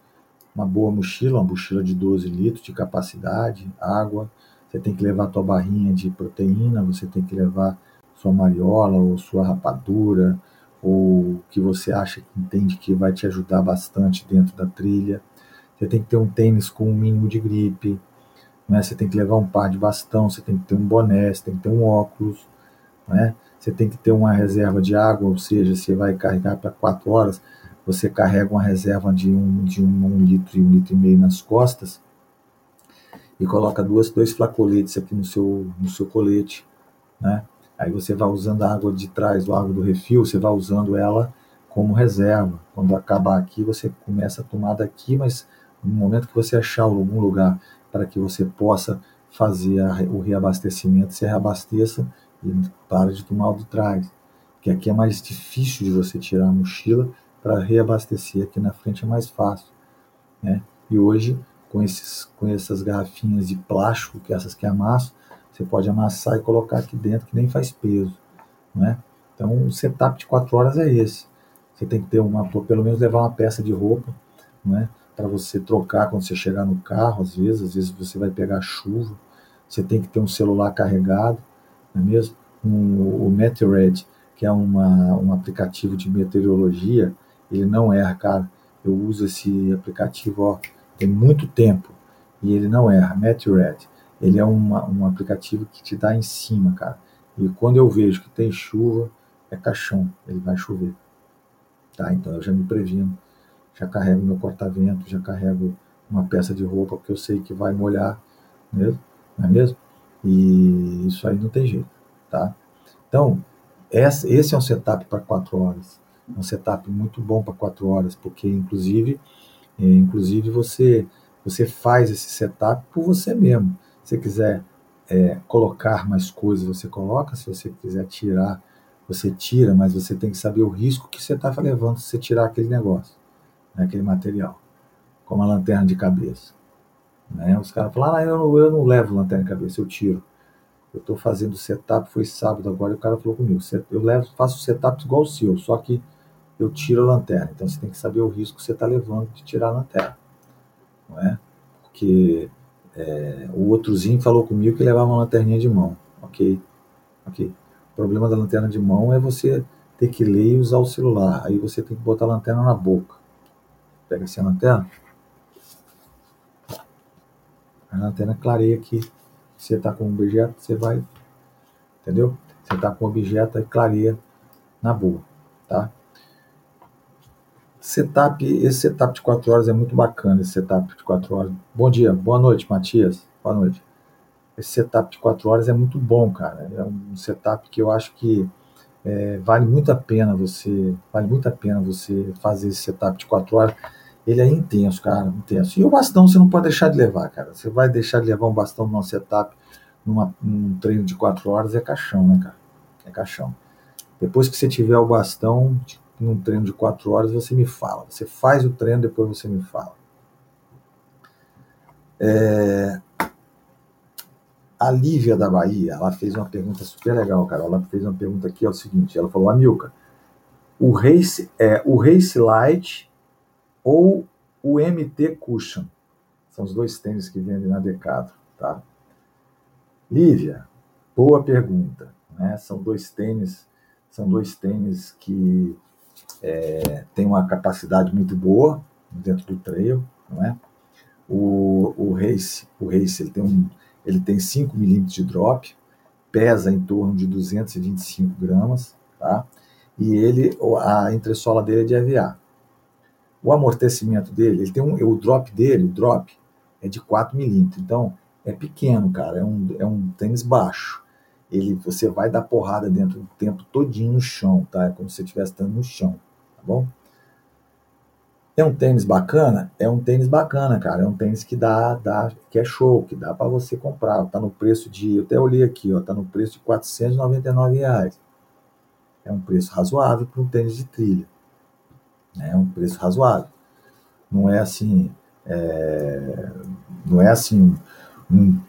Uma boa mochila, uma mochila de 12 litros de capacidade, água. Você tem que levar tua barrinha de proteína, você tem que levar sua mariola ou sua rapadura, ou o que você acha que entende que vai te ajudar bastante dentro da trilha. Você tem que ter um tênis com um mínimo de gripe, né? você tem que levar um par de bastão, você tem que ter um boné, você tem que ter um óculos, né? Você tem que ter uma reserva de água, ou seja, você vai carregar para quatro horas, você carrega uma reserva de um, de um, um litro e um litro e meio nas costas e coloca duas, dois flacoletes aqui no seu, no seu colete, né? Aí você vai usando a água de trás, a água do refil, você vai usando ela como reserva. Quando acabar aqui, você começa a tomar daqui, mas no momento que você achar algum lugar para que você possa fazer a, o reabastecimento, você reabasteça e para de tomar o de trás. Que aqui é mais difícil de você tirar a mochila para reabastecer. Aqui na frente é mais fácil. Né? E hoje, com, esses, com essas garrafinhas de plástico, que essas que amassam, você pode amassar e colocar aqui dentro, que nem faz peso. Né? Então, o setup de 4 horas é esse. Você tem que ter uma, pelo menos levar uma peça de roupa, né? para você trocar quando você chegar no carro, às vezes, às vezes você vai pegar chuva, você tem que ter um celular carregado, não é mesmo? Um, o Meteorite, que é uma, um aplicativo de meteorologia, ele não erra, cara. Eu uso esse aplicativo ó, tem muito tempo e ele não erra. Meteorite, ele é uma, um aplicativo que te dá em cima, cara. E quando eu vejo que tem chuva, é caixão, ele vai chover. Tá? Então eu já me previno, já carrego meu corta-vento, já carrego uma peça de roupa, porque eu sei que vai molhar, mesmo, não é mesmo? E isso aí não tem jeito, tá? Então, esse é um setup para quatro horas. Um setup muito bom para quatro horas, porque inclusive, é, inclusive você você faz esse setup por você mesmo. Se você quiser é, colocar mais coisas, você coloca. Se você quiser tirar, você tira, mas você tem que saber o risco que você está levando se você tirar aquele negócio, né, aquele material, como a lanterna de cabeça. Né? Os caras falam, ah, eu não, eu não levo lanterna de cabeça, eu tiro. Eu estou fazendo setup, foi sábado agora, e o cara falou comigo, eu levo, faço setup igual o seu, só que eu tiro a lanterna. Então você tem que saber o risco que você está levando de tirar a lanterna. Não é? Porque é, o outrozinho falou comigo que levava uma lanterninha de mão. Ok? Ok. O problema da lanterna de mão é você ter que ler e usar o celular. Aí você tem que botar a lanterna na boca. Pega essa lanterna. A lanterna clareia aqui. Você está com um objeto, você vai. Entendeu? Você está com um objeto, aí clareia na boa. Tá? Setup, esse setup de 4 horas é muito bacana, esse setup de 4 horas. Bom dia, boa noite, Matias. Boa noite. Esse setup de 4 horas é muito bom, cara. É um setup que eu acho que é, vale muito a pena você, vale muito a pena você fazer esse setup de 4 horas. Ele é intenso, cara, intenso. E o bastão você não pode deixar de levar, cara. Você vai deixar de levar um bastão num setup, numa, num treino de 4 horas, é caixão, né, cara? É caixão. Depois que você tiver o bastão, num treino de quatro horas, você me fala. Você faz o treino, depois você me fala. É... A Lívia da Bahia, ela fez uma pergunta super legal, cara. Ela fez uma pergunta aqui, é o seguinte, ela falou, Amilca, o Race, é, o Race Light ou o MT Cushion? São os dois tênis que vendem na Decathlon, tá? Lívia, boa pergunta. Né? São dois tênis, são dois tênis que é, tem uma capacidade muito boa dentro do trail, não é? O, o Race, o Race ele tem, um, ele tem 5 milímetros de drop, pesa em torno de 225 gramas, tá? E ele, a entressola dele é de EVA. O amortecimento dele, ele tem um, o drop dele, o drop, é de 4 milímetros. Então, é pequeno, cara, é um, é um tênis baixo ele você vai dar porrada dentro do tempo todinho no chão, tá? É como se você estivesse estando no chão, tá bom? É um tênis bacana? É um tênis bacana, cara. É um tênis que dá, dá que é show, que dá para você comprar. Tá no preço de, eu até olhei aqui, ó, tá no preço de 499 reais. É um preço razoável para um tênis de trilha. É um preço razoável. Não é assim, é, não é assim um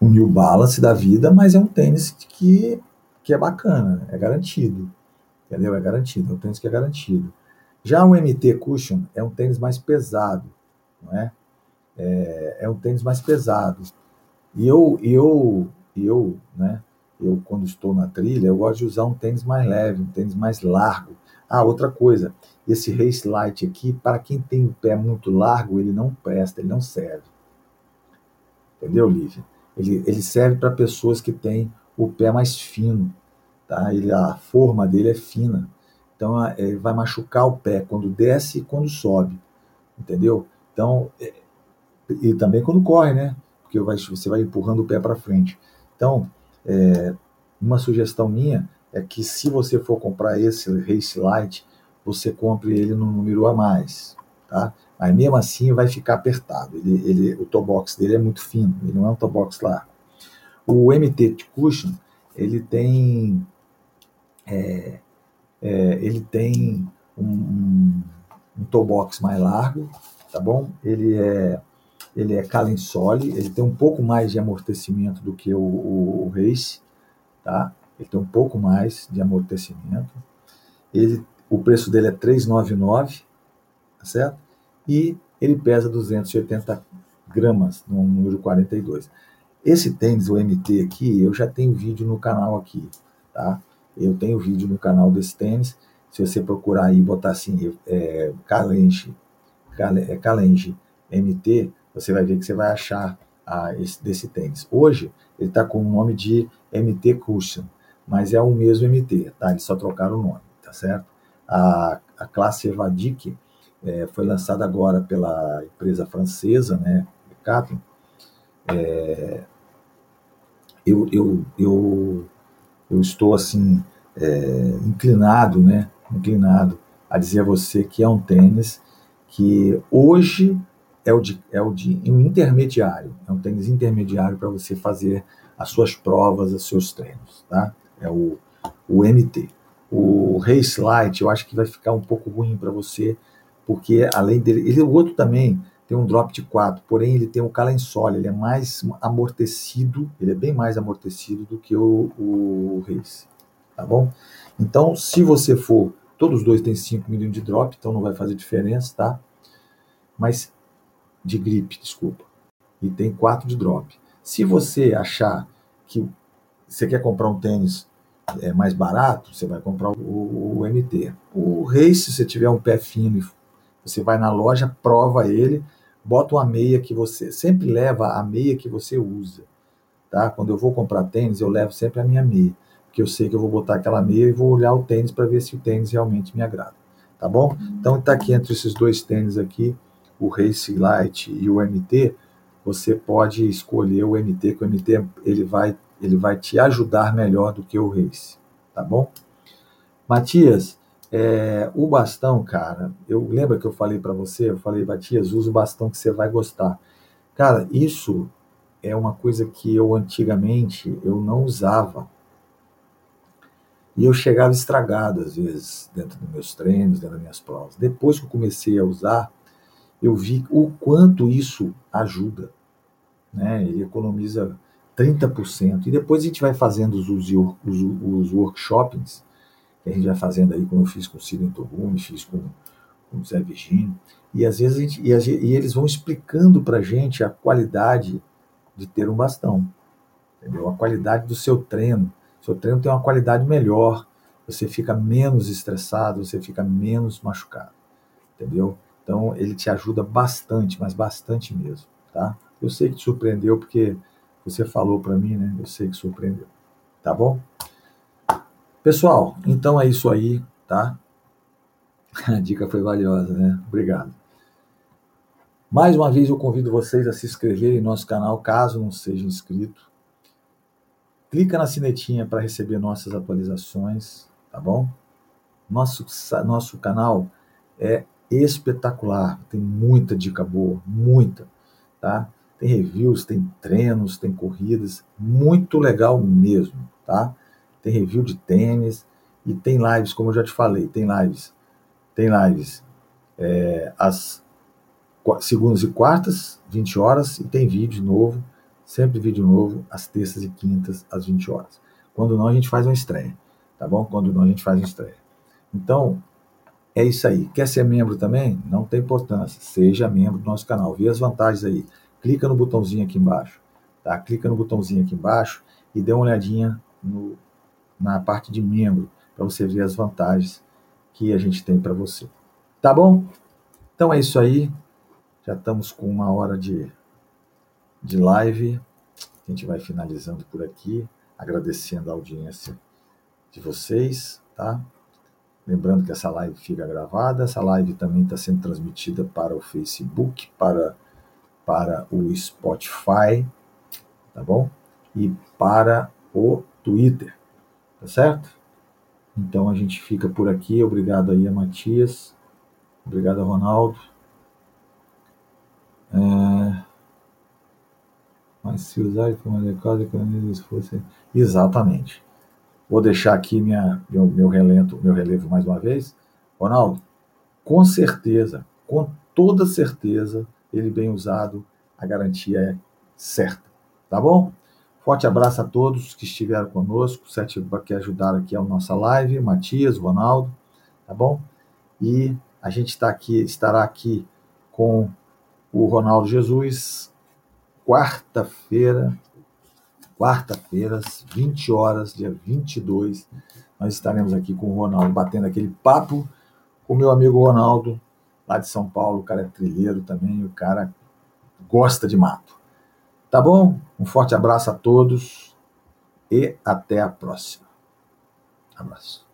um New Balance da vida, mas é um tênis que, que é bacana, é garantido. Entendeu? É garantido, é um tênis que é garantido. Já o MT Cushion é um tênis mais pesado, não é? É, é um tênis mais pesado. E eu, eu, eu, né? Eu, quando estou na trilha, eu gosto de usar um tênis mais leve, um tênis mais largo. Ah, outra coisa, esse Race Light aqui, para quem tem o pé muito largo, ele não presta, ele não serve. Entendeu, Lívia? Ele, ele serve para pessoas que têm o pé mais fino, tá? Ele, a forma dele é fina. Então, ele vai machucar o pé quando desce e quando sobe, entendeu? Então, é, e também quando corre, né? Porque vai, você vai empurrando o pé para frente. Então, é, uma sugestão minha é que se você for comprar esse Race Light, você compre ele no número a mais, tá? Aí mesmo assim vai ficar apertado. Ele, ele, o toe box dele é muito fino, ele não é um toe box largo. O MT Cushion, ele tem é, é, ele tem um, um, um toe box mais largo, tá bom? Ele é ele é calensole, ele tem um pouco mais de amortecimento do que o, o, o Race, tá? Ele tem um pouco mais de amortecimento. Ele, o preço dele é 399, tá certo? e ele pesa 280 gramas, no número 42. Esse tênis, o MT aqui, eu já tenho vídeo no canal aqui, tá? Eu tenho vídeo no canal desse tênis. Se você procurar aí, botar assim, é, Calenge, é, Calenge MT, você vai ver que você vai achar a, esse, desse tênis. Hoje, ele está com o nome de MT Cushion, mas é o mesmo MT, tá? Eles só trocaram o nome, tá certo? A, a classe Evadic é, foi lançada agora pela empresa francesa, né, Decathlon. É, eu, eu, eu, eu estou assim é, inclinado, né, inclinado a dizer a você que é um tênis que hoje é o de, é o de um intermediário, é um tênis intermediário para você fazer as suas provas, os seus treinos, tá? É o, o MT. O Race Light eu acho que vai ficar um pouco ruim para você porque além dele, ele, o outro também tem um drop de 4, porém ele tem um calensole, ele é mais amortecido, ele é bem mais amortecido do que o, o Race, tá bom? Então, se você for Todos os dois têm 5 milímetros de drop, então não vai fazer diferença, tá? Mas de grip, desculpa. E tem 4 de drop. Se você achar que você quer comprar um tênis é, mais barato, você vai comprar o, o MT. O Race, se você tiver um pé fino, você vai na loja, prova ele, bota uma meia que você sempre leva a meia que você usa, tá? Quando eu vou comprar tênis, eu levo sempre a minha meia, porque eu sei que eu vou botar aquela meia e vou olhar o tênis para ver se o tênis realmente me agrada, tá bom? Então tá aqui entre esses dois tênis aqui, o Race Light e o MT, você pode escolher o MT, que o MT ele vai ele vai te ajudar melhor do que o Race, tá bom? Matias, é, o bastão, cara, eu lembro que eu falei para você, eu falei, Matias, usa o bastão que você vai gostar. Cara, isso é uma coisa que eu antigamente eu não usava. E eu chegava estragado às vezes dentro dos meus treinos, dentro das minhas provas. Depois que eu comecei a usar, eu vi o quanto isso ajuda. Né? Ele economiza 30%. E depois a gente vai fazendo os, os, os, os workshops, que a gente vai fazendo aí, como eu fiz com o Ciro Torrumi, fiz com, com o Zé Virgínio, e às vezes gente, e, e eles vão explicando para a gente a qualidade de ter um bastão, entendeu? A qualidade do seu treino. Seu treino tem uma qualidade melhor, você fica menos estressado, você fica menos machucado, entendeu? Então ele te ajuda bastante, mas bastante mesmo, tá? Eu sei que te surpreendeu porque você falou para mim, né? Eu sei que surpreendeu. Tá bom? Pessoal, então é isso aí, tá? A dica foi valiosa, né? Obrigado. Mais uma vez eu convido vocês a se inscreverem em nosso canal, caso não seja inscrito. Clica na sinetinha para receber nossas atualizações, tá bom? Nosso, nosso canal é espetacular, tem muita dica boa, muita, tá? Tem reviews, tem treinos, tem corridas, muito legal mesmo, tá? Tem review de tênis e tem lives, como eu já te falei, tem lives, tem lives é, às segundas e quartas, 20 horas, e tem vídeo novo, sempre vídeo novo, às terças e quintas, às 20 horas. Quando não, a gente faz uma estreia, tá bom? Quando não, a gente faz uma estreia. Então, é isso aí. Quer ser membro também? Não tem importância. Seja membro do nosso canal. Vê as vantagens aí clica no botãozinho aqui embaixo, tá? Clica no botãozinho aqui embaixo e dê uma olhadinha no, na parte de membro para você ver as vantagens que a gente tem para você. Tá bom? Então é isso aí. Já estamos com uma hora de, de live. A gente vai finalizando por aqui, agradecendo a audiência de vocês, tá? Lembrando que essa live fica gravada, essa live também está sendo transmitida para o Facebook, para para o Spotify, tá bom? E para o Twitter, tá certo? Então a gente fica por aqui. Obrigado aí a Matias. Obrigado Ronaldo. É... Mas se usar de forma adequada, economiza esforço. Exatamente. Vou deixar aqui minha, meu, meu, relento, meu relevo mais uma vez. Ronaldo, com certeza, com toda certeza, ele bem usado, a garantia é certa. Tá bom? Forte abraço a todos que estiveram conosco, sete que ajudaram aqui a nossa live, Matias, Ronaldo, tá bom? E a gente está aqui, estará aqui com o Ronaldo Jesus, quarta-feira, quarta-feira, às 20 horas, dia 22, nós estaremos aqui com o Ronaldo, batendo aquele papo com o meu amigo Ronaldo, lá de São Paulo, o cara é trilheiro também, o cara gosta de mato. Tá bom? Um forte abraço a todos e até a próxima. Abraço.